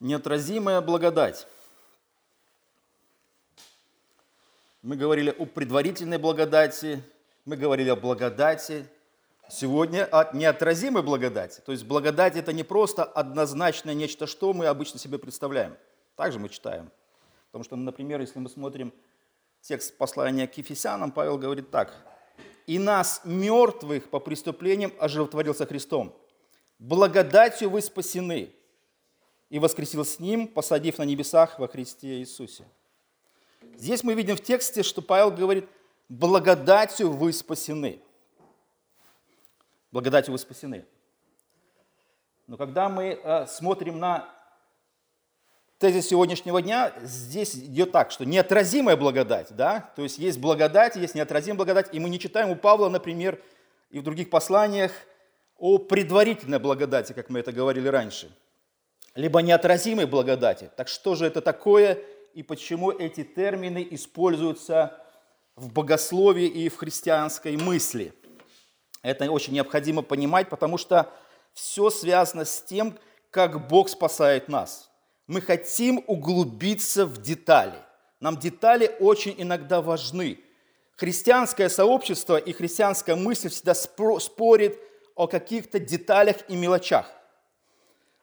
Неотразимая благодать. Мы говорили о предварительной благодати, мы говорили о благодати. Сегодня о неотразимой благодати. То есть благодать – это не просто однозначное нечто, что мы обычно себе представляем. Также мы читаем. Потому что, например, если мы смотрим текст послания к Ефесянам, Павел говорит так. «И нас, мертвых по преступлениям, оживотворился Христом. Благодатью вы спасены, и воскресил с Ним, посадив на небесах во Христе Иисусе». Здесь мы видим в тексте, что Павел говорит, благодатью вы спасены. Благодатью вы спасены. Но когда мы э, смотрим на тезис сегодняшнего дня, здесь идет так, что неотразимая благодать, да, то есть есть благодать, есть неотразимая благодать, и мы не читаем у Павла, например, и в других посланиях о предварительной благодати, как мы это говорили раньше, либо неотразимой благодати. Так что же это такое и почему эти термины используются в богословии и в христианской мысли? Это очень необходимо понимать, потому что все связано с тем, как Бог спасает нас – мы хотим углубиться в детали. Нам детали очень иногда важны. Христианское сообщество и христианская мысль всегда спорит о каких-то деталях и мелочах.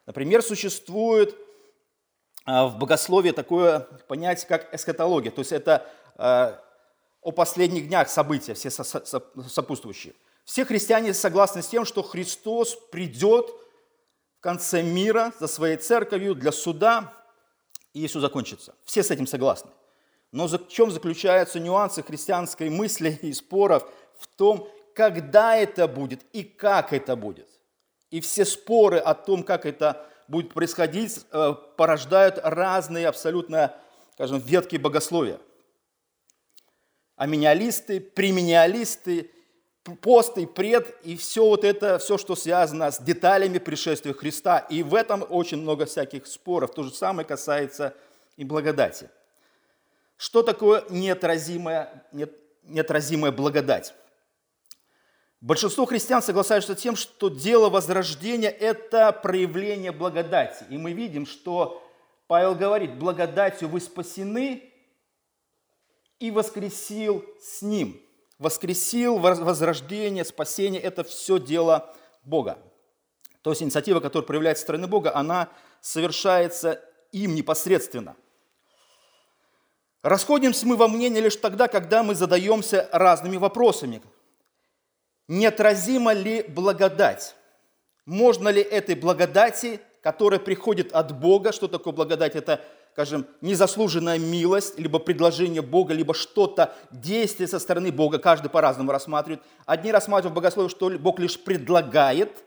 Например, существует а, в богословии такое понятие, как эскатология, то есть это а, о последних днях события, все сопутствующие. Все христиане согласны с тем, что Христос придет – конце мира за своей церковью для суда, и все закончится. Все с этим согласны. Но в чем заключаются нюансы христианской мысли и споров? В том, когда это будет и как это будет. И все споры о том, как это будет происходить, э, порождают разные абсолютно, скажем, ветки богословия. Аминиалисты, преминиалисты пост и пред, и все вот это, все, что связано с деталями пришествия Христа. И в этом очень много всяких споров. То же самое касается и благодати. Что такое неотразимая, неотразимая благодать? Большинство христиан соглашаются с тем, что дело возрождения – это проявление благодати. И мы видим, что Павел говорит, благодатью вы спасены и воскресил с ним – воскресил, возрождение, спасение – это все дело Бога. То есть инициатива, которая проявляется со стороны Бога, она совершается им непосредственно. Расходимся мы во мнении лишь тогда, когда мы задаемся разными вопросами. Неотразима ли благодать? Можно ли этой благодати, которая приходит от Бога, что такое благодать? Это скажем, незаслуженная милость, либо предложение Бога, либо что-то, действие со стороны Бога, каждый по-разному рассматривает. Одни рассматривают в богословии, что Бог лишь предлагает,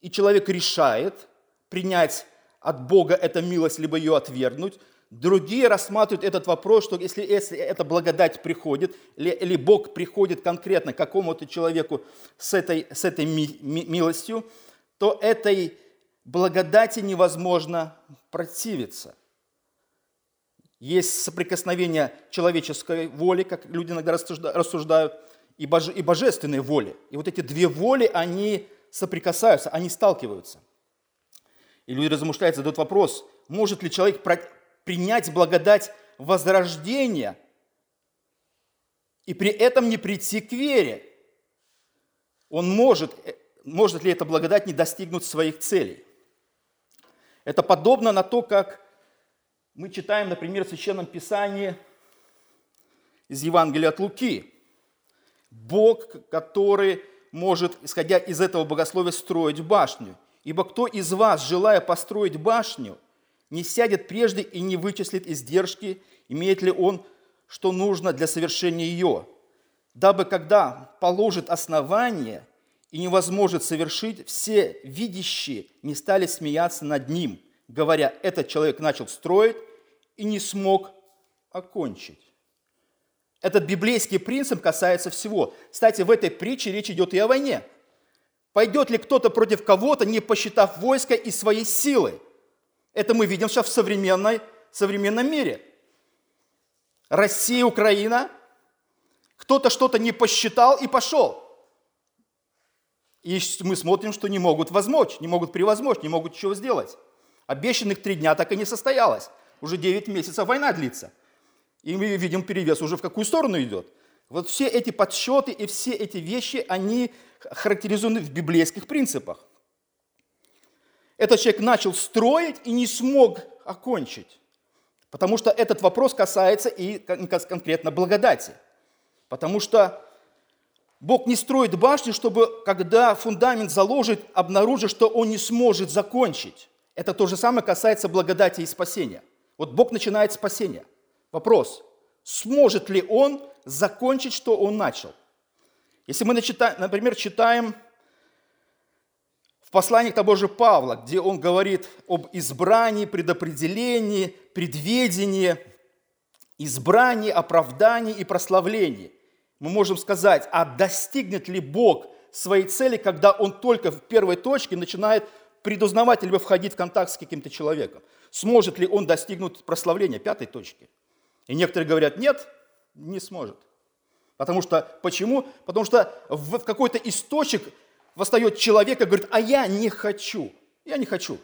и человек решает принять от Бога эту милость, либо ее отвергнуть. Другие рассматривают этот вопрос, что если, если эта благодать приходит, или, или Бог приходит конкретно какому-то человеку с этой, с этой ми, ми, милостью, то этой благодати невозможно противиться – есть соприкосновение человеческой воли, как люди иногда рассуждают, и, боже, и божественной воли. И вот эти две воли, они соприкасаются, они сталкиваются. И люди размышляют, задают вопрос, может ли человек принять благодать возрождения и при этом не прийти к вере? Он может, э, может ли эта благодать не достигнуть своих целей? Это подобно на то, как мы читаем, например, в Священном Писании из Евангелия от Луки. Бог, который может, исходя из этого богословия, строить башню. Ибо кто из вас, желая построить башню, не сядет прежде и не вычислит издержки, имеет ли он, что нужно для совершения ее, дабы когда положит основание и невозможно совершить, все видящие не стали смеяться над ним, говоря, этот человек начал строить, и не смог окончить. Этот библейский принцип касается всего. Кстати, в этой притче речь идет и о войне. Пойдет ли кто-то против кого-то, не посчитав войска и своей силы? Это мы видим сейчас в современной, современном мире. Россия, Украина, кто-то что-то не посчитал и пошел. И мы смотрим, что не могут возмочь, не могут превозмочь, не могут чего сделать. Обещанных три дня так и не состоялось. Уже 9 месяцев война длится. И мы видим перевес уже в какую сторону идет. Вот все эти подсчеты и все эти вещи, они характеризованы в библейских принципах. Этот человек начал строить и не смог окончить. Потому что этот вопрос касается и конкретно благодати. Потому что Бог не строит башню, чтобы, когда фундамент заложит, обнаружить, что он не сможет закончить. Это то же самое касается благодати и спасения. Вот Бог начинает спасение. Вопрос, сможет ли он закончить, что он начал? Если мы, например, читаем в послании того же Павла, где он говорит об избрании, предопределении, предведении, избрании, оправдании и прославлении, мы можем сказать, а достигнет ли Бог своей цели, когда он только в первой точке начинает предузнавать либо входить в контакт с каким-то человеком. Сможет ли он достигнуть прославления пятой точки? И некоторые говорят, нет, не сможет. Потому что, почему? Потому что в какой-то источник восстает человек и говорит, а я не хочу, я не хочу,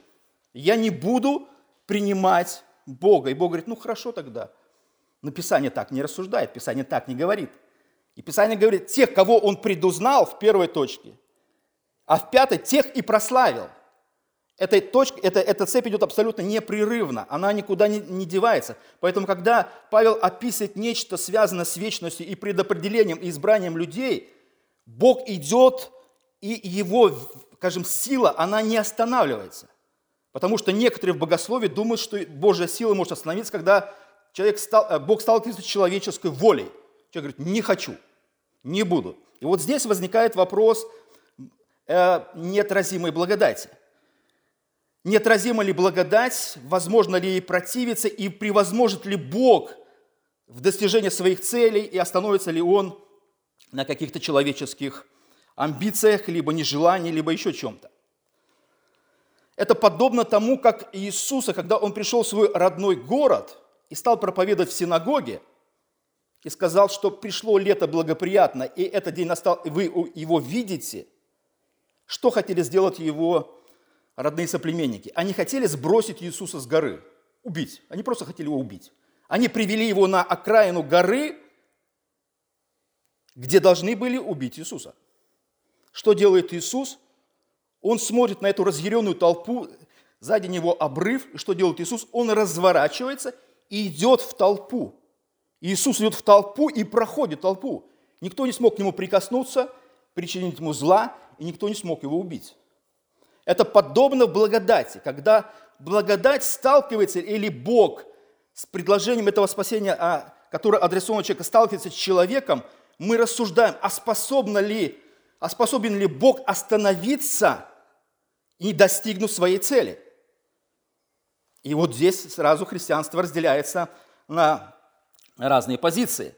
я не буду принимать Бога. И Бог говорит, ну хорошо тогда. Но Писание так не рассуждает, Писание так не говорит. И Писание говорит, тех, кого он предузнал в первой точке, а в пятой тех и прославил – эта, точка, эта, эта цепь идет абсолютно непрерывно, она никуда не, не девается. Поэтому, когда Павел описывает нечто, связанное с вечностью и предопределением и избранием людей, Бог идет, и его, скажем, сила, она не останавливается. Потому что некоторые в богословии думают, что Божья сила может остановиться, когда человек стал, э, Бог сталкивается с человеческой волей. Человек говорит, не хочу, не буду. И вот здесь возникает вопрос э, неотразимой благодати – Неотразима ли благодать, возможно ли ей противиться и превозможет ли Бог в достижении своих целей и остановится ли Он на каких-то человеческих амбициях, либо нежелании, либо еще чем-то. Это подобно тому, как Иисуса, когда Он пришел в свой родной город и стал проповедовать в синагоге, и сказал, что пришло лето благоприятно, и этот день настал, и вы его видите, что хотели сделать его родные соплеменники, они хотели сбросить Иисуса с горы, убить. Они просто хотели его убить. Они привели его на окраину горы, где должны были убить Иисуса. Что делает Иисус? Он смотрит на эту разъяренную толпу, сзади него обрыв. И что делает Иисус? Он разворачивается и идет в толпу. Иисус идет в толпу и проходит толпу. Никто не смог к нему прикоснуться, причинить ему зла, и никто не смог его убить. Это подобно благодати, когда благодать сталкивается, или Бог с предложением этого спасения, а, которое адресовано человеку, сталкивается с человеком, мы рассуждаем, а способна ли, а способен ли Бог остановиться и достигнуть своей цели. И вот здесь сразу христианство разделяется на разные позиции.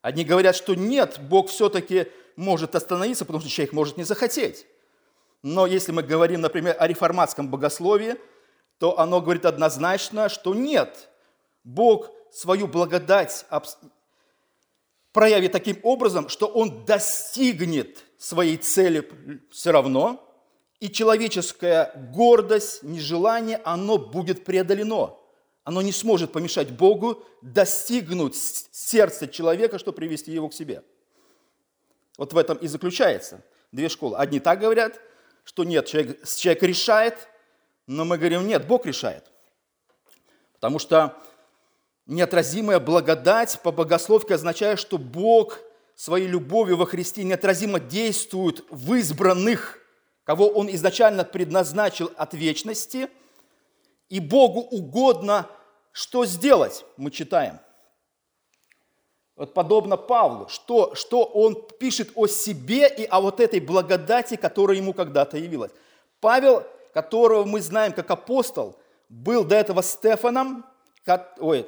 Одни говорят, что нет, Бог все-таки может остановиться, потому что человек может не захотеть. Но если мы говорим, например, о реформатском богословии, то оно говорит однозначно, что нет, Бог свою благодать проявит таким образом, что Он достигнет своей цели все равно, и человеческая гордость, нежелание, оно будет преодолено. Оно не сможет помешать Богу достигнуть сердца человека, чтобы привести его к себе. Вот в этом и заключается две школы. Одни так говорят – что нет, человек, человек решает, но мы говорим, нет, Бог решает. Потому что неотразимая благодать по богословке означает, что Бог своей любовью во Христе неотразимо действует в избранных, кого Он изначально предназначил от вечности, и Богу угодно что сделать, мы читаем – вот подобно Павлу, что, что он пишет о себе и о вот этой благодати, которая ему когда-то явилась. Павел, которого мы знаем как апостол, был до этого Стефаном, ой,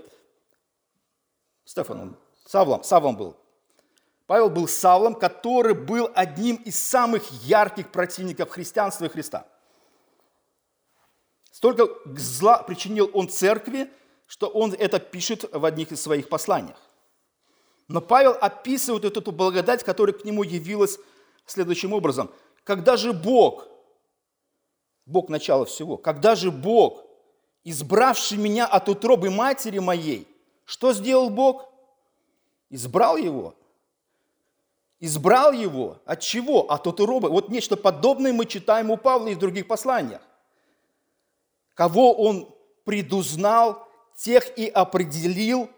Стефаном, Савлом, Савлом был. Павел был Савлом, который был одним из самых ярких противников христианства и Христа. Столько зла причинил он церкви, что он это пишет в одних из своих посланиях. Но Павел описывает эту благодать, которая к нему явилась следующим образом. Когда же Бог, Бог начало всего, когда же Бог избравший меня от утробы матери моей. Что сделал Бог? Избрал его. Избрал его. От чего? От утробы. Вот нечто подобное мы читаем у Павла и в других посланиях. Кого он предузнал, тех и определил,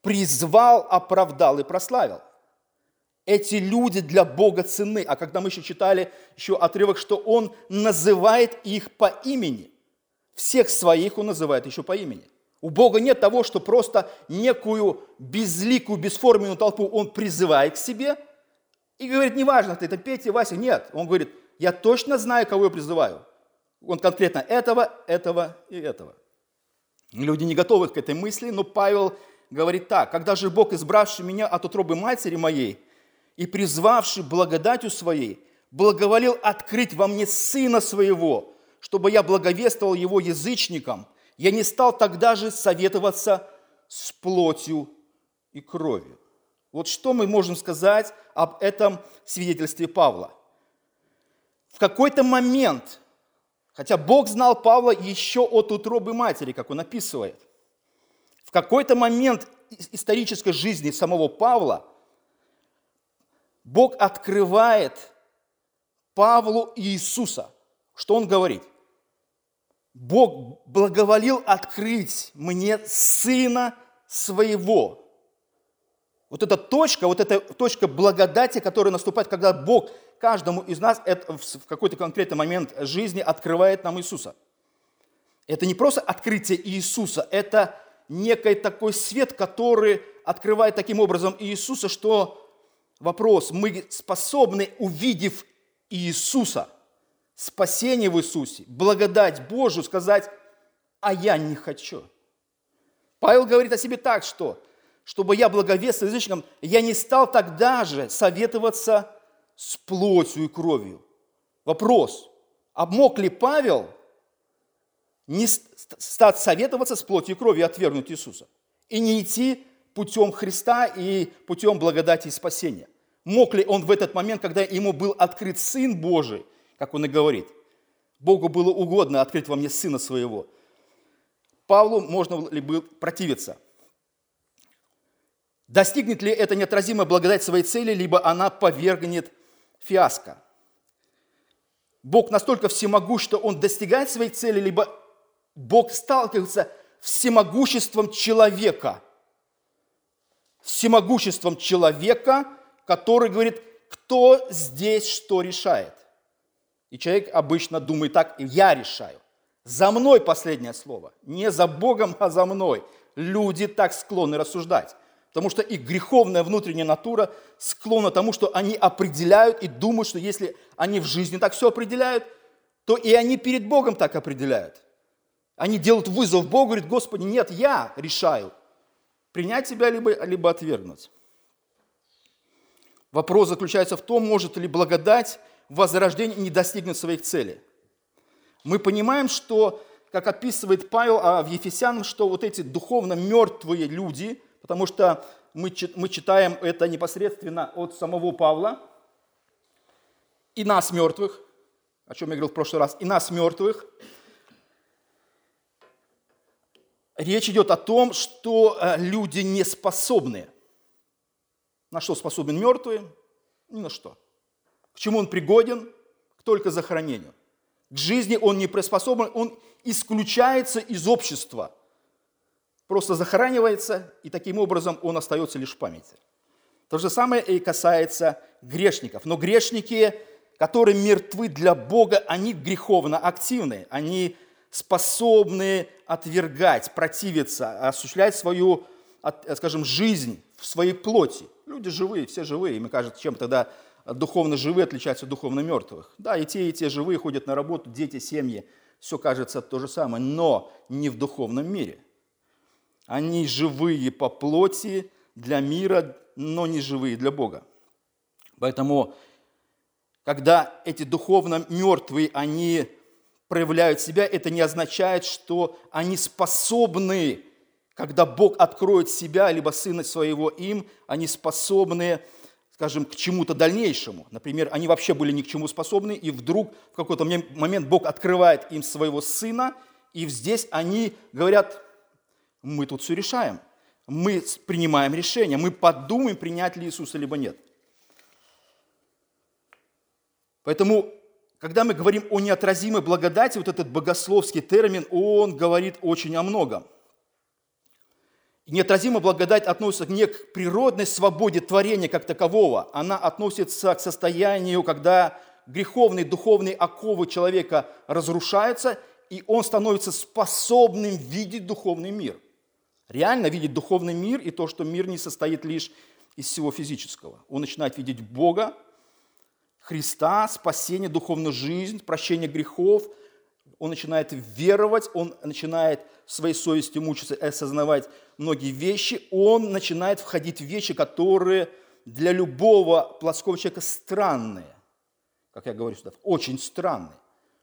призвал, оправдал и прославил. Эти люди для Бога цены. А когда мы еще читали еще отрывок, что Он называет их по имени. Всех своих Он называет еще по имени. У Бога нет того, что просто некую безликую, бесформенную толпу Он призывает к себе и говорит, неважно, это Петя, Вася. Нет, Он говорит, я точно знаю, кого я призываю. Он конкретно этого, этого и этого. Люди не готовы к этой мысли, но Павел говорит так, когда же Бог, избравший меня от утробы матери моей и призвавший благодатью своей, благоволил открыть во мне Сына Своего, чтобы я благовествовал Его язычникам, я не стал тогда же советоваться с плотью и кровью. Вот что мы можем сказать об этом свидетельстве Павла. В какой-то момент, хотя Бог знал Павла еще от утробы матери, как он описывает, в какой-то момент исторической жизни самого Павла Бог открывает Павлу Иисуса. Что он говорит? Бог благоволил открыть мне Сына Своего. Вот эта точка, вот эта точка благодати, которая наступает, когда Бог каждому из нас в какой-то конкретный момент жизни открывает нам Иисуса. Это не просто открытие Иисуса, это некий такой свет, который открывает таким образом Иисуса, что вопрос, мы способны, увидев Иисуса – спасение в Иисусе, благодать Божию, сказать, а я не хочу. Павел говорит о себе так, что, чтобы я благовествовал язычникам, я не стал тогда же советоваться с плотью и кровью. Вопрос, а мог ли Павел не стать советоваться с плотью и кровью и отвергнуть Иисуса? И не идти путем Христа и путем благодати и спасения? Мог ли он в этот момент, когда ему был открыт Сын Божий, как он и говорит. Богу было угодно открыть во мне Сына Своего. Павлу можно ли было противиться? Достигнет ли это неотразимая благодать своей цели, либо она повергнет фиаско? Бог настолько всемогущ, что Он достигает своей цели, либо Бог сталкивается всемогуществом человека. Всемогуществом человека, который говорит, кто здесь что решает. И человек обычно думает так, я решаю. За мной последнее слово. Не за Богом, а за мной. Люди так склонны рассуждать. Потому что их греховная внутренняя натура склонна тому, что они определяют и думают, что если они в жизни так все определяют, то и они перед Богом так определяют. Они делают вызов Богу, говорят, Господи, нет, я решаю, принять тебя либо, либо отвергнуть. Вопрос заключается в том, может ли благодать возрождение не достигнет своих целей. Мы понимаем, что, как описывает Павел а в Ефесянам, что вот эти духовно мертвые люди, потому что мы, мы читаем это непосредственно от самого Павла, и нас мертвых, о чем я говорил в прошлый раз, и нас мертвых, речь идет о том, что э, люди не способны. На что способен мертвый? Ни на что. К чему он пригоден? Только захоронению. К жизни он не приспособлен, он исключается из общества. Просто захоранивается, и таким образом он остается лишь в памяти. То же самое и касается грешников. Но грешники, которые мертвы для Бога, они греховно активны. Они способны отвергать, противиться, осуществлять свою, скажем, жизнь в своей плоти. Люди живые, все живые. И мы кажется, чем тогда духовно живые отличаются от духовно мертвых. Да, и те, и те живые ходят на работу, дети, семьи, все кажется то же самое, но не в духовном мире. Они живые по плоти для мира, но не живые для Бога. Поэтому, когда эти духовно мертвые, они проявляют себя, это не означает, что они способны, когда Бог откроет себя, либо Сына Своего им, они способны скажем, к чему-то дальнейшему. Например, они вообще были ни к чему способны, и вдруг в какой-то момент Бог открывает им своего сына, И здесь они говорят, мы тут все решаем. Мы принимаем решение, мы подумаем, принять ли Иисуса, либо нет. Поэтому, когда мы говорим о неотразимой благодати, вот этот богословский термин, он говорит очень о многом. Неотразимая благодать относится не к природной свободе творения как такового, она относится к состоянию, когда греховные духовные оковы человека разрушаются, и он становится способным видеть духовный мир. Реально видеть духовный мир и то, что мир не состоит лишь из всего физического. Он начинает видеть Бога, Христа, спасение, духовную жизнь, прощение грехов. Он начинает веровать, он начинает своей совестью мучиться и осознавать многие вещи. Он начинает входить в вещи, которые для любого плотского человека странные как я говорю сюда, очень странный.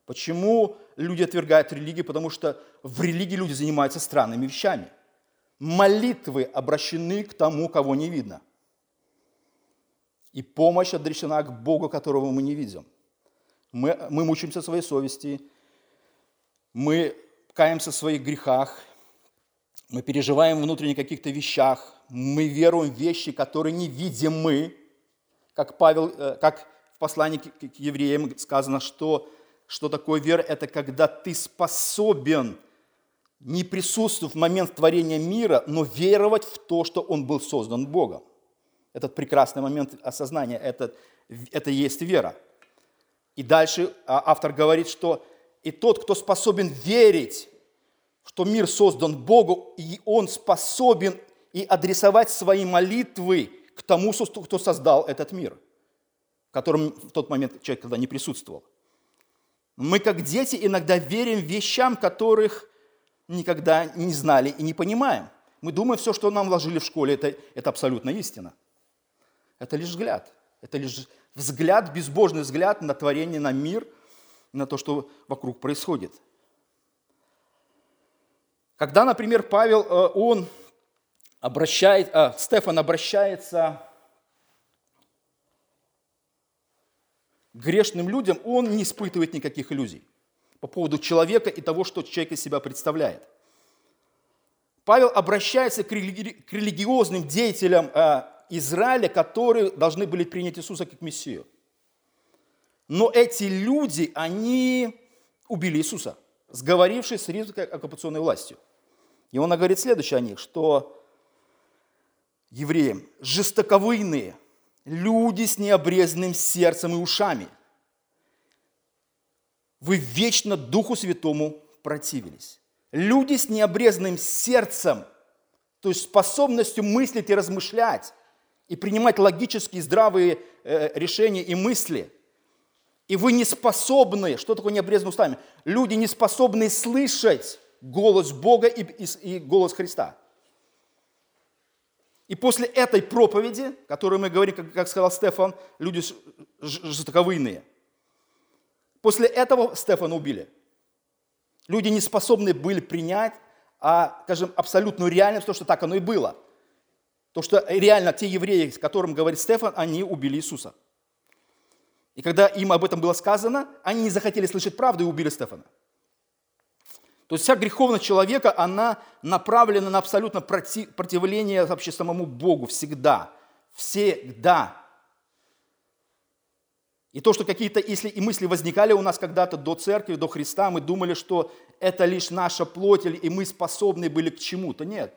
Почему люди отвергают религию? Потому что в религии люди занимаются странными вещами. Молитвы обращены к тому, кого не видно. И помощь адресена к Богу, которого мы не видим. Мы, мы мучаемся своей совести, мы каемся в своих грехах, мы переживаем внутренне каких-то вещах, мы веруем в вещи, которые не видим мы, как Павел, э, как в послании к евреям сказано, что, что такое вера? Это когда ты способен не присутствовать в момент творения мира, но веровать в то, что он был создан Богом. Этот прекрасный момент осознания, это, это есть вера. И дальше а, автор говорит, что и тот, кто способен верить, что мир создан Богу, и он способен и адресовать свои молитвы к тому, кто создал этот мир – в котором в тот момент человек когда не присутствовал. Мы, как дети, иногда верим вещам, которых никогда не знали и не понимаем. Мы думаем, все, что нам вложили в школе, это, это абсолютно истина. Это лишь взгляд. Это лишь взгляд, безбожный взгляд на творение, на мир, на то, что вокруг происходит. Когда, например, Павел, э, он обращает, а, Стефан обращается грешным людям, он не испытывает никаких иллюзий по поводу человека и того, что человек из себя представляет. Павел обращается к, религиозным деятелям э, Израиля, которые должны были принять Иисуса как Мессию. Но эти люди, они убили Иисуса, сговорившись с римской оккупационной властью. И он говорит следующее о них, что евреям жестоковыйные – люди с необрезанным сердцем и ушами. Вы вечно Духу Святому противились. Люди с необрезанным сердцем, то есть способностью мыслить и размышлять, и принимать логические здравые э, решения и мысли. И вы не способны, что такое необрезанные устами? Люди не способны слышать голос Бога и, и, и голос Христа. И после этой проповеди, которую мы говорим, как, как сказал Стефан, люди жестоковыйные, после этого Стефана убили. Люди не способны были принять, а, скажем, абсолютную реальность, то, что так оно и было. То, что реально те евреи, с которым говорит Стефан, они убили Иисуса. И когда им об этом было сказано, они не захотели слышать правду и убили Стефана. То есть вся греховность человека, она направлена на абсолютно противление вообще самому Богу всегда. Всегда. И то, что какие-то, если и мысли возникали у нас когда-то до церкви, до Христа, мы думали, что это лишь наша плоть, и мы способны были к чему-то. Нет.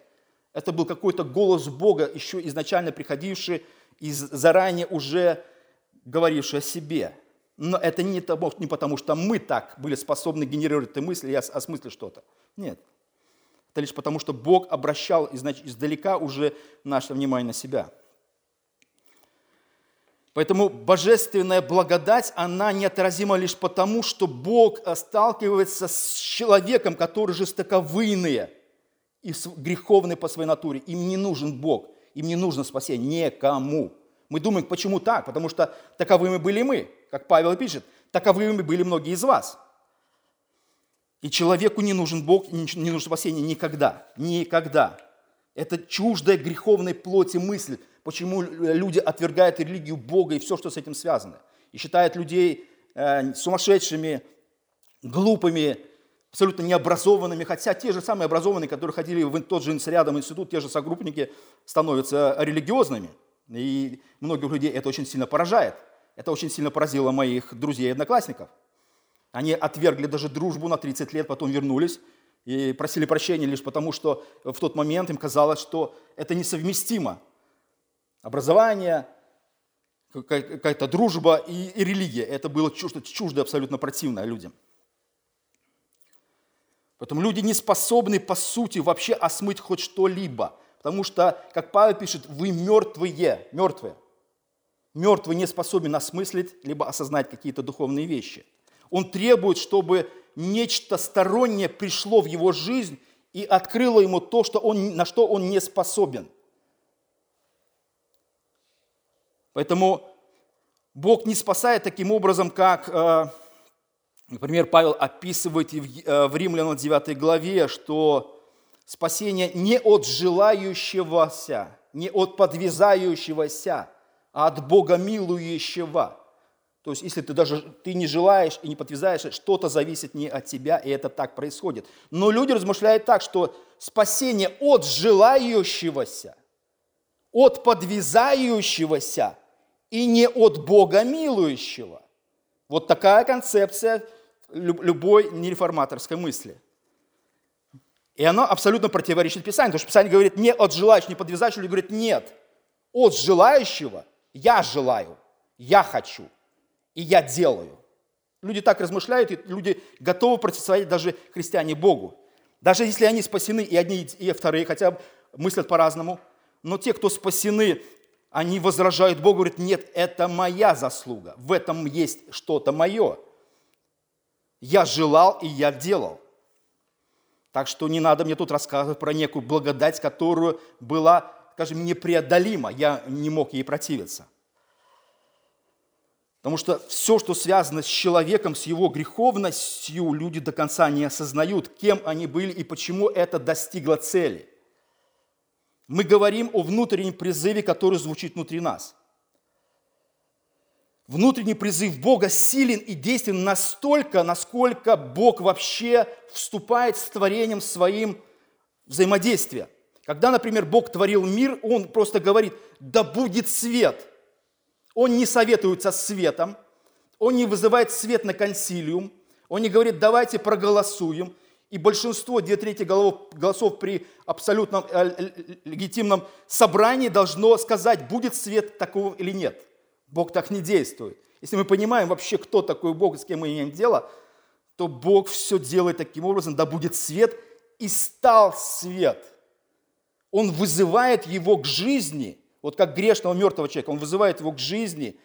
Это был какой-то голос Бога, еще изначально приходивший, из заранее уже говоривший о себе. Но это не, того, не потому, что мы так были способны генерировать эти мысли и осмыслить что-то. Нет. Это лишь потому, что Бог обращал издалека уже наше внимание на себя. Поэтому божественная благодать, она неотразима лишь потому, что Бог сталкивается с человеком, который жестоковыйные и греховный по своей натуре. Им не нужен Бог, им не нужно спасение никому. Мы думаем, почему так? Потому что таковыми были мы. Как Павел пишет, таковыми были многие из вас. И человеку не нужен Бог, не нужно спасение никогда. Никогда. Это чуждая греховной плоти мысль, почему люди отвергают религию Бога и все, что с этим связано. И считают людей э, сумасшедшими, глупыми, абсолютно необразованными, хотя те же самые образованные, которые ходили в тот же рядом институт, те же согруппники, становятся религиозными. И многих людей это очень сильно поражает. Это очень сильно поразило моих друзей и одноклассников. Они отвергли даже дружбу на 30 лет, потом вернулись и просили прощения лишь потому, что в тот момент им казалось, что это несовместимо. Образование, какая-то дружба и, и религия. Это было что-то чуждое, абсолютно противное людям. Поэтому люди не способны, по сути, вообще осмыть хоть что-либо. Потому что, как Павел пишет, вы мертвые, мертвые. Мертвый не способен осмыслить, либо осознать какие-то духовные вещи. Он требует, чтобы нечто стороннее пришло в его жизнь и открыло ему то, что он, на что он не способен. Поэтому Бог не спасает таким образом, как э, Например, Павел описывает э, в Римлянам 9 главе, что спасение не от желающегося, не от подвязающегося, а от Бога милующего. То есть, если ты даже ты не желаешь и не подвязаешься, что-то зависит не от тебя, и это так происходит. Но люди размышляют так, что спасение от желающегося, от подвязающегося и не от Бога милующего. Вот такая концепция любой нереформаторской мысли. И оно абсолютно противоречит Писанию, потому что Писание говорит не от желающего, не подвязающего, говорит нет, от желающего я желаю, я хочу, и я делаю. Люди так размышляют, и люди готовы противостоять даже христиане Богу. Даже если они спасены, и одни, и вторые, хотя мыслят по-разному, но те, кто спасены, они возражают Богу, говорят, нет, это моя заслуга, в этом есть что-то мое. Я желал и я делал. Так что не надо мне тут рассказывать про некую благодать, которую была, скажем, непреодолима. Я не мог ей противиться. Потому что все, что связано с человеком, с его греховностью, люди до конца не осознают, кем они были и почему это достигло цели. Мы говорим о внутреннем призыве, который звучит внутри нас – Внутренний призыв Бога силен и действен настолько, насколько Бог вообще вступает с творением своим взаимодействие. Когда, например, Бог творил мир, Он просто говорит, да будет свет. Он не советуется с светом, Он не вызывает свет на консилиум, Он не говорит, давайте проголосуем. И большинство, две трети голосов при абсолютном э, легитимном собрании должно сказать, будет свет такого или нет – Бог так не действует. Если мы понимаем вообще, кто такой Бог и с кем мы имеем дело, то Бог все делает таким образом, да будет свет, и стал свет. Он вызывает его к жизни, вот как грешного мертвого человека, он вызывает его к жизни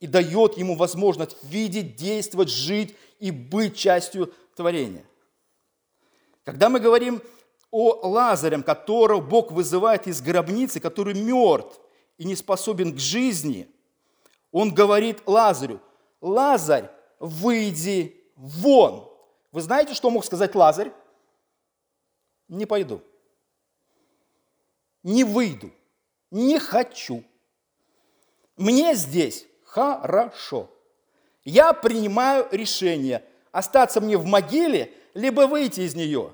и дает ему возможность видеть, действовать, жить и быть частью творения. Когда мы говорим о Лазаре, которого Бог вызывает из гробницы, который мертв и не способен к жизни – он говорит Лазарю, Лазарь, выйди вон. Вы знаете, что мог сказать Лазарь? Не пойду. Не выйду. Не хочу. Мне здесь хорошо. Я принимаю решение остаться мне в могиле, либо выйти из нее.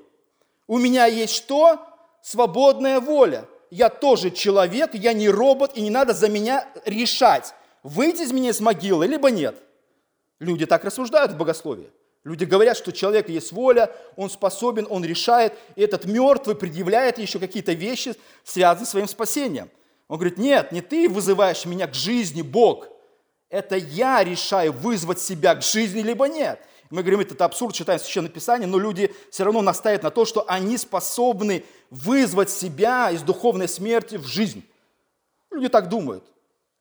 У меня есть что? Свободная воля. Я тоже человек, я не робот, и не надо за меня решать, выйти из меня из могилы, либо нет. Люди так рассуждают в богословии. Люди говорят, что человек есть воля, он способен, он решает, и этот мертвый предъявляет еще какие-то вещи, связанные с своим спасением. Он говорит, нет, не ты вызываешь меня к жизни, Бог. Это я решаю вызвать себя к жизни, либо нет. Мы говорим, это абсурд, читаем Священное Писание, но люди все равно настаивают на то, что они способны вызвать себя из духовной смерти в жизнь. Люди так думают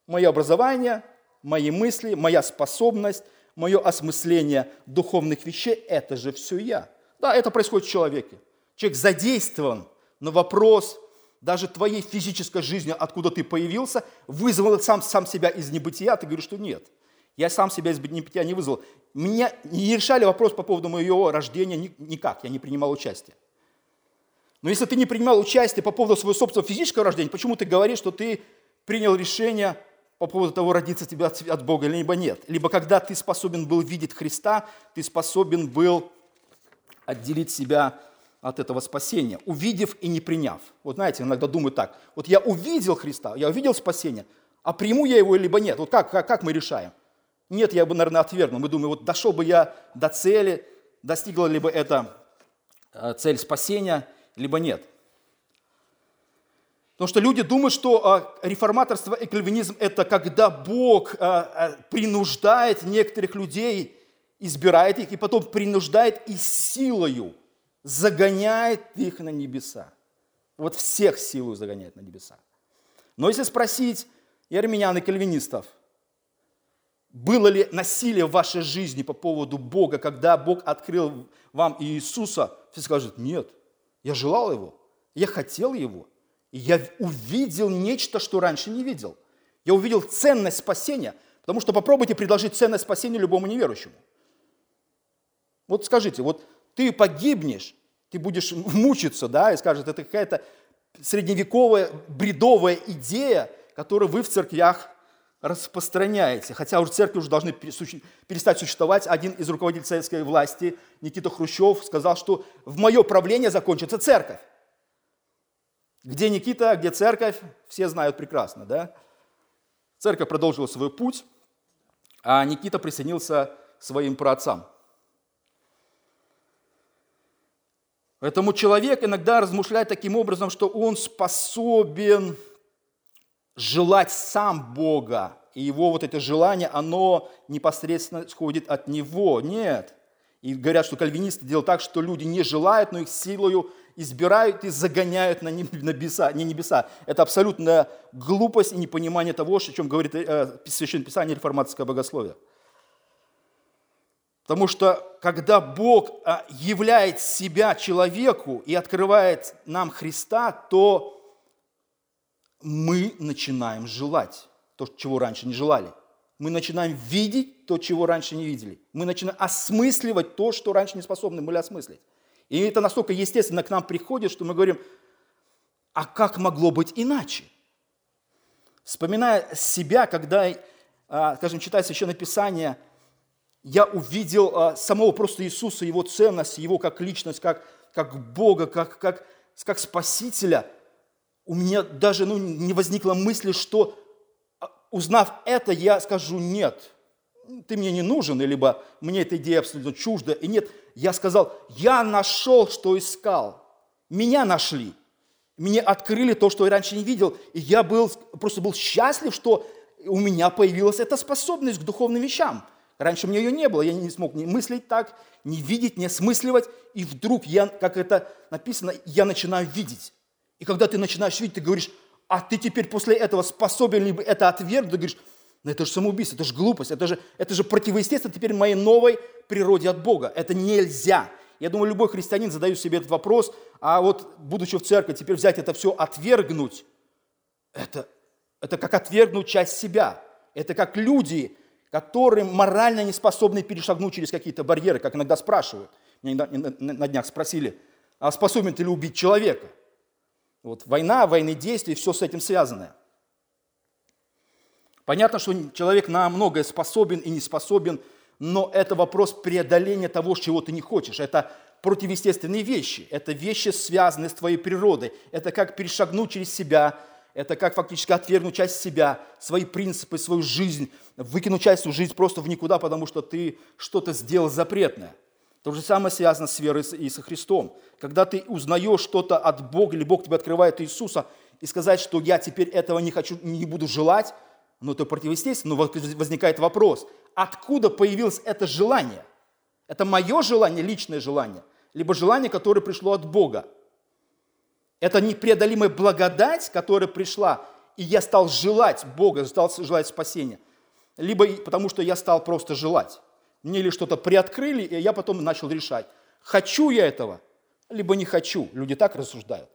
мое образование, мои мысли, моя способность, мое осмысление духовных вещей – это же все я. Да, это происходит в человеке. Человек задействован, но вопрос даже твоей физической жизни, откуда ты появился, вызвал сам, сам себя из небытия, ты говоришь, что нет. Я сам себя из небытия не вызвал. Меня не решали вопрос по поводу моего рождения никак, я не принимал участия. Но если ты не принимал участие по поводу своего собственного физического рождения, почему ты говоришь, что ты принял решение по поводу того, родиться тебе от Бога, либо нет. Либо когда ты способен был видеть Христа, ты способен был отделить себя от этого спасения, увидев и не приняв. Вот знаете, иногда думают так, вот я увидел Христа, я увидел спасение, а приму я его либо нет. Вот как, как, как мы решаем? Нет, я бы, наверное, отвергнул. Мы думаем, вот дошел бы я до цели, достигла либо это э, цель спасения, либо нет. Потому что люди думают, что э, реформаторство и кальвинизм – это когда Бог э, принуждает некоторых людей, избирает их, и потом принуждает и силою загоняет их на небеса. Вот всех силу загоняет на небеса. Но если спросить и армян, и кальвинистов, было ли насилие в вашей жизни по поводу Бога, когда Бог открыл вам Иисуса, все скажут, нет, я желал Его, я хотел Его, и я увидел нечто, что раньше не видел. Я увидел ценность спасения, потому что попробуйте предложить ценность спасения любому неверующему. Вот скажите, вот ты погибнешь, ты будешь мучиться, да, и скажет, это какая-то средневековая бредовая идея, которую вы в церквях распространяете. Хотя уже церкви уже должны перестать существовать. Один из руководителей советской власти, Никита Хрущев, сказал, что в мое правление закончится церковь. Где Никита, где церковь, все знают прекрасно, да? Церковь продолжила свой путь, а Никита присоединился к своим праотцам – Поэтому человек иногда размышляет таким образом, что он способен желать сам Бога, и его вот это желание, оно непосредственно исходит от него. Нет. И говорят, что кальвинисты делают так, что люди не желают, но их силою избирают и загоняют на небеса. Не небеса. Это абсолютная глупость и непонимание того, о чем говорит э, Священное Писание реформатское богословие. Потому что когда Бог а, являет себя человеку и открывает нам Христа, то мы начинаем желать то, чего раньше не желали. Мы начинаем видеть то, чего раньше не видели. Мы начинаем осмысливать то, что раньше не способны были осмыслить. И это настолько естественно к нам приходит, что мы говорим, а как могло быть иначе? Вспоминая себя, когда, а, скажем, читая Священное Писание – я увидел а, самого просто Иисуса, Его ценность, Его как личность, как, как Бога, как, как, как Спасителя, у меня даже ну, не возникло мысли, что а, узнав это, я скажу нет, ты мне не нужен, либо мне эта идея абсолютно чужда. И нет, я сказал, я нашел, что искал. Меня нашли. Мне открыли то, что я раньше не видел. И я был, просто был счастлив, что у меня появилась эта способность к духовным вещам – Раньше мне ее не было, я не смог ни мыслить так, ни видеть, ни осмысливать. И вдруг я, как это написано, я начинаю видеть. И когда ты начинаешь видеть, ты говоришь, а ты теперь после этого способен либо это отвергнуть, ты говоришь, ну это же самоубийство, это же глупость, это же, это же противоестественно теперь моей новой природе от Бога. Это нельзя. Я думаю, любой христианин задает себе этот вопрос, а вот будучи в церкви, теперь взять это все, отвергнуть, это, это как отвергнуть часть себя. Это как люди, которые морально не способны перешагнуть через какие-то барьеры, как иногда спрашивают. Меня на днях спросили, а способен ты ли убить человека? Вот война, военные действия, все с этим связанное. Понятно, что человек на многое способен и не способен, но это вопрос преодоления того, чего ты не хочешь. Это противоестественные вещи. Это вещи, связанные с твоей природой. Это как перешагнуть через себя, это как фактически отвергнуть часть себя, свои принципы, свою жизнь, выкинуть часть свою жизнь просто в никуда, потому что ты что-то сделал запретное. То же самое связано с верой и со Христом. Когда ты узнаешь что-то от Бога, или Бог тебе открывает Иисуса, и сказать, что я теперь этого не хочу, не буду желать, ну это противоестественно, но возникает вопрос, откуда появилось это желание? Это мое желание, личное желание, либо желание, которое пришло от Бога? Это непреодолимая благодать, которая пришла, и я стал желать Бога, стал желать спасения. Либо потому, что я стал просто желать. Мне ли что-то приоткрыли, и я потом начал решать, хочу я этого, либо не хочу. Люди так рассуждают.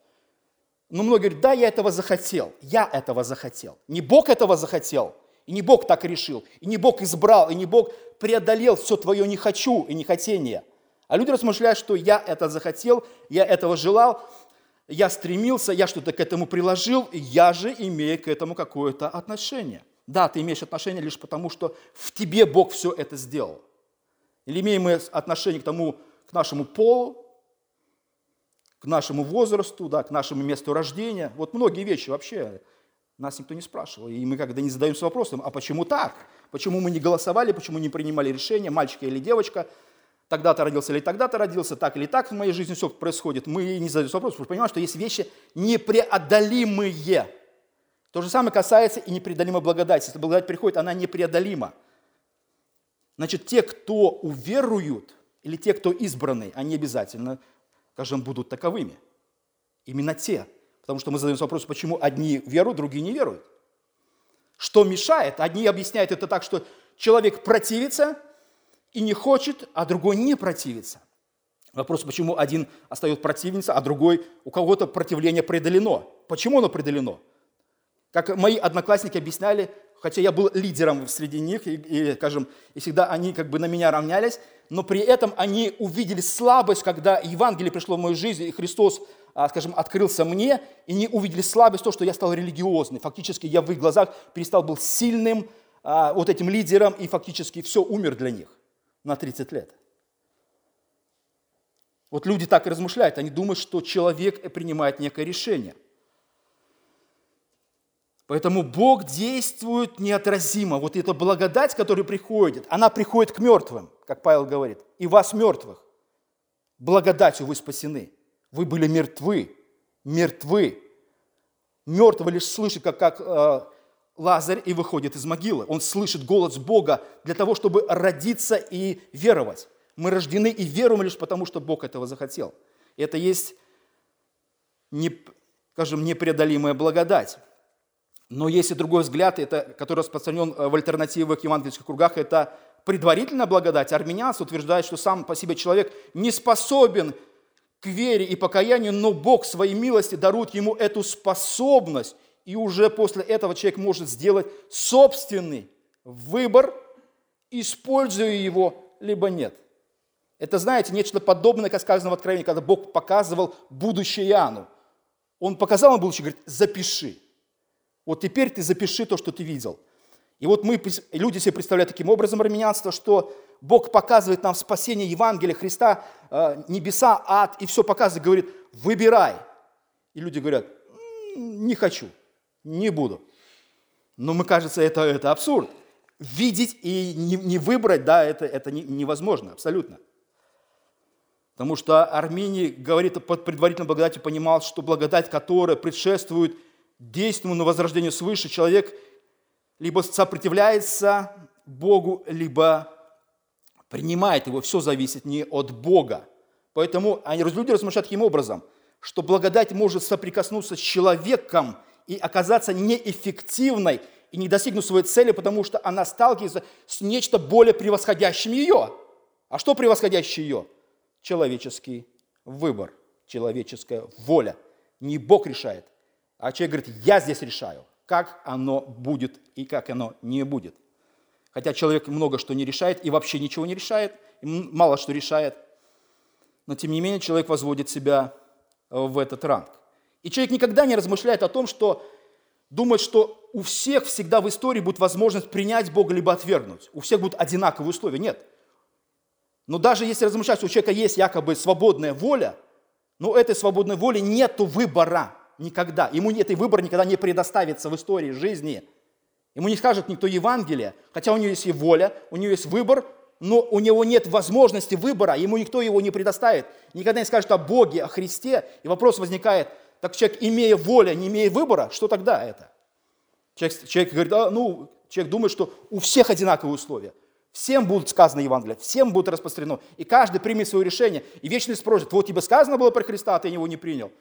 Но многие говорят, да, я этого захотел, я этого захотел. Не Бог этого захотел, и не Бог так решил, и не Бог избрал, и не Бог преодолел все твое «не хочу» и «нехотение». А люди размышляют, что я это захотел, я этого желал, я стремился, я что-то к этому приложил, я же имею к этому какое-то отношение. Да, ты имеешь отношение лишь потому, что в тебе Бог все это сделал. Или имеем мы отношение к тому, к нашему полу, к нашему возрасту, да, к нашему месту рождения. Вот многие вещи вообще нас никто не спрашивал. И мы когда не задаемся вопросом, а почему так? Почему мы не голосовали, почему не принимали решения, мальчик или девочка, тогда-то родился или тогда-то родился, так или так в моей жизни все происходит. Мы не задаемся вопросом, потому что понимаем, что есть вещи непреодолимые. То же самое касается и непреодолимой благодати. Если благодать приходит, она непреодолима. Значит, те, кто уверуют, или те, кто избраны, они обязательно, скажем, будут таковыми. Именно те. Потому что мы задаемся вопросом, почему одни веруют, другие не веруют. Что мешает? Одни объясняют это так, что человек противится и не хочет, а другой не противится. Вопрос, почему один остается противиться, а другой, у кого-то противление преодолено. Почему оно преодолено? Как мои одноклассники объясняли, хотя я был лидером среди них, и, и, скажем, и всегда они как бы на меня равнялись, но при этом они увидели слабость, когда Евангелие пришло в мою жизнь, и Христос, а, скажем, открылся мне, и не увидели слабость, то, что я стал религиозный. Фактически я в их глазах перестал был сильным а, вот этим лидером, и фактически все умер для них на 30 лет. Вот люди так и размышляют, они думают, что человек принимает некое решение. Поэтому Бог действует неотразимо. Вот эта благодать, которая приходит, она приходит к мертвым, как Павел говорит, и вас мертвых. Благодатью вы спасены. Вы были мертвы, мертвы. Мертвый лишь слышит, как, как э, Лазарь и выходит из могилы. Он слышит голос Бога для того, чтобы родиться и веровать. Мы рождены и веруем лишь потому, что Бог этого захотел. Это есть, не, скажем, непреодолимая благодать. Но есть и другой взгляд, это, который распространен э, в альтернативных евангельских кругах, это предварительная благодать. Армянянство утверждает, что сам по себе человек не способен к вере и покаянию, но Бог своей милости дарует ему эту способность, и уже после этого человек может сделать собственный выбор, используя его, либо нет. Это, знаете, нечто подобное, как сказано в Откровении, когда Бог показывал будущее Иоанну. Он показал ему будущее, говорит, запиши. Вот теперь ты запиши то, что ты видел. И вот мы, люди себе представляют таким образом армянянство, что Бог показывает нам спасение Евангелия Христа, э, небеса, ад, и все показывает, говорит, выбирай. И люди говорят, не хочу, не буду. Но мне кажется, это, это абсурд. Видеть и не, не выбрать, да, это, это невозможно, абсолютно. Потому что Армений говорит под предварительной благодатью, понимал, что благодать, которая предшествует действенному возрождению свыше, человек либо сопротивляется Богу, либо принимает его. Все зависит не от Бога. Поэтому они, люди размышляют таким образом, что благодать может соприкоснуться с человеком и оказаться неэффективной и не достигнуть своей цели, потому что она сталкивается с нечто более превосходящим ее. А что превосходящее ее? Человеческий выбор, человеческая воля. Не Бог решает, а человек говорит, я здесь решаю, как оно будет и как оно не будет. Хотя человек много что не решает и вообще ничего не решает, и мало что решает. Но тем не менее человек возводит себя в этот ранг. И человек никогда не размышляет о том, что думает, что у всех всегда в истории будет возможность принять Бога либо отвергнуть. У всех будут одинаковые условия. Нет. Но даже если размышлять, что у человека есть якобы свободная воля, но этой свободной воли нет выбора. Никогда. Ему этой выбор никогда не предоставится в истории жизни. Ему не скажет никто Евангелие, хотя у него есть и воля, у него есть выбор, но у него нет возможности выбора, ему никто его не предоставит. Никогда не скажет о Боге, о Христе. И вопрос возникает, так человек, имея волю, не имея выбора, что тогда это? Человек, человек говорит, а, ну, человек думает, что у всех одинаковые условия. Всем будут сказано Евангелие, всем будет распространено. И каждый примет свое решение. И вечный спросит, вот тебе сказано было про Христа, а ты его не принял.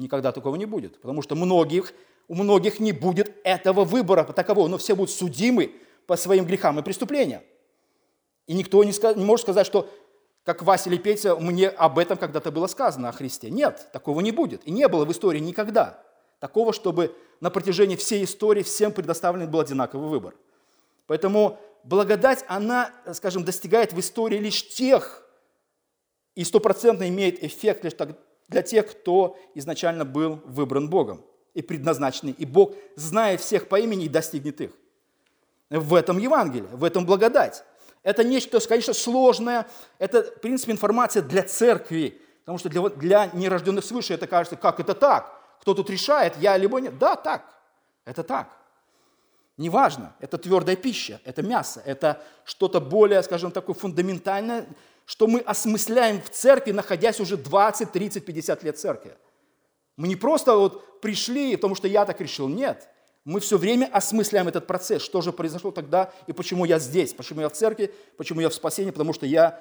Никогда такого не будет, потому что многих, у многих не будет этого выбора такового, но все будут судимы по своим грехам и преступлениям. И никто не, сказ, не может сказать, что, как Вася или Петя, мне об этом когда-то было сказано, о Христе. Нет, такого не будет. И не было в истории никогда такого, чтобы на протяжении всей истории всем предоставлен был одинаковый выбор. Поэтому благодать, она, скажем, достигает в истории лишь тех, и стопроцентно имеет эффект лишь для тех, кто изначально был выбран Богом и предназначенный. И Бог знает всех по имени и достигнет их. В этом Евангелие, в этом благодать. Это нечто, конечно, сложное. Это, в принципе, информация для церкви, Потому что для, для нерожденных свыше это кажется, как это так? Кто тут решает, я либо нет? Да, так. Это так. Неважно, это твердая пища, это мясо, это что-то более, скажем, такое фундаментальное, что мы осмысляем в церкви, находясь уже 20, 30, 50 лет церкви. Мы не просто вот пришли, потому что я так решил. Нет. Мы все время осмысляем этот процесс, что же произошло тогда и почему я здесь, почему я в церкви, почему я в спасении, потому что я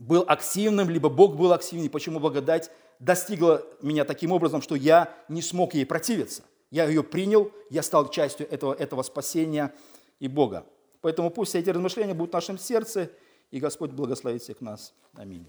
был активным, либо Бог был активным, почему благодать достигла меня таким образом, что я не смог ей противиться. Я ее принял, я стал частью этого, этого спасения и Бога. Поэтому пусть эти размышления будут в нашем сердце, и Господь благословит всех нас. Аминь.